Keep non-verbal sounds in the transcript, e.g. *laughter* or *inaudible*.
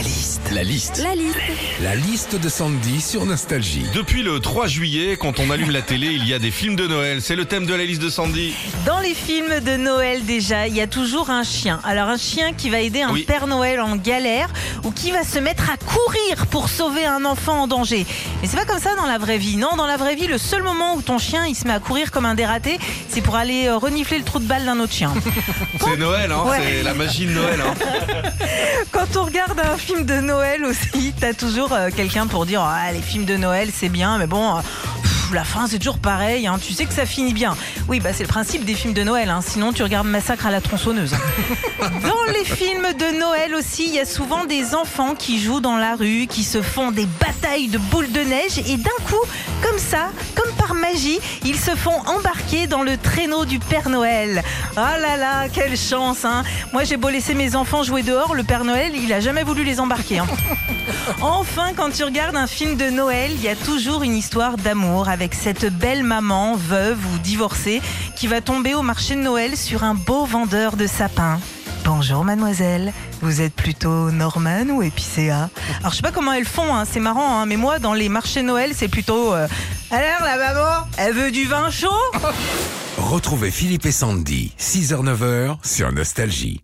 La liste. La liste. La liste. La liste de Sandy sur Nostalgie. Depuis le 3 juillet, quand on allume la télé, il y a des films de Noël. C'est le thème de la liste de Sandy. Dans les films de Noël déjà, il y a toujours un chien. Alors un chien qui va aider un Oui. Père Noël en galère ou qui va se mettre à courir pour sauver un enfant en danger. Mais c'est pas comme ça dans la vraie vie. Non, dans la vraie vie, le seul moment où ton chien il se met à courir comme un dératé, c'est pour aller euh, renifler le trou de balle d'un autre chien. C'est Noël, hein. Ouais. C'est la magie de Noël, hein. *laughs* Quand on regarde un film de Noël aussi, t'as toujours euh, quelqu'un pour dire ah, les films de Noël c'est bien, mais bon. La fin c'est toujours pareil, hein. tu sais que ça finit bien. Oui, bah c'est le principe des films de Noël, hein. sinon tu regardes Massacre à la tronçonneuse. *laughs* Dans les films de Noël aussi, il y a souvent des enfants qui jouent dans la rue, qui se font des batailles de boules de neige et d'un coup, comme ça, comme par magie, ils se font embarquer dans le traîneau du Père Noël. Ah là là, quelle chance hein Moi j'ai beau laisser mes enfants jouer dehors, le Père Noël, il a jamais voulu les embarquer. hein. *laughs* Enfin, quand tu regardes un film de Noël, il y a toujours une histoire d'amour avec cette belle maman, veuve ou divorcée, qui va tomber au marché de Noël sur un beau vendeur de sapins. Bonjour mademoiselle, vous êtes plutôt Norman ou épicéa Alors je sais pas comment elles font, hein, c'est marrant, hein, mais moi dans les marchés de Noël c'est plutôt... euh, Alors la maman, elle veut du vin chaud? Retrouvez Philippe et Sandy, 6h-9h sur Nostalgie.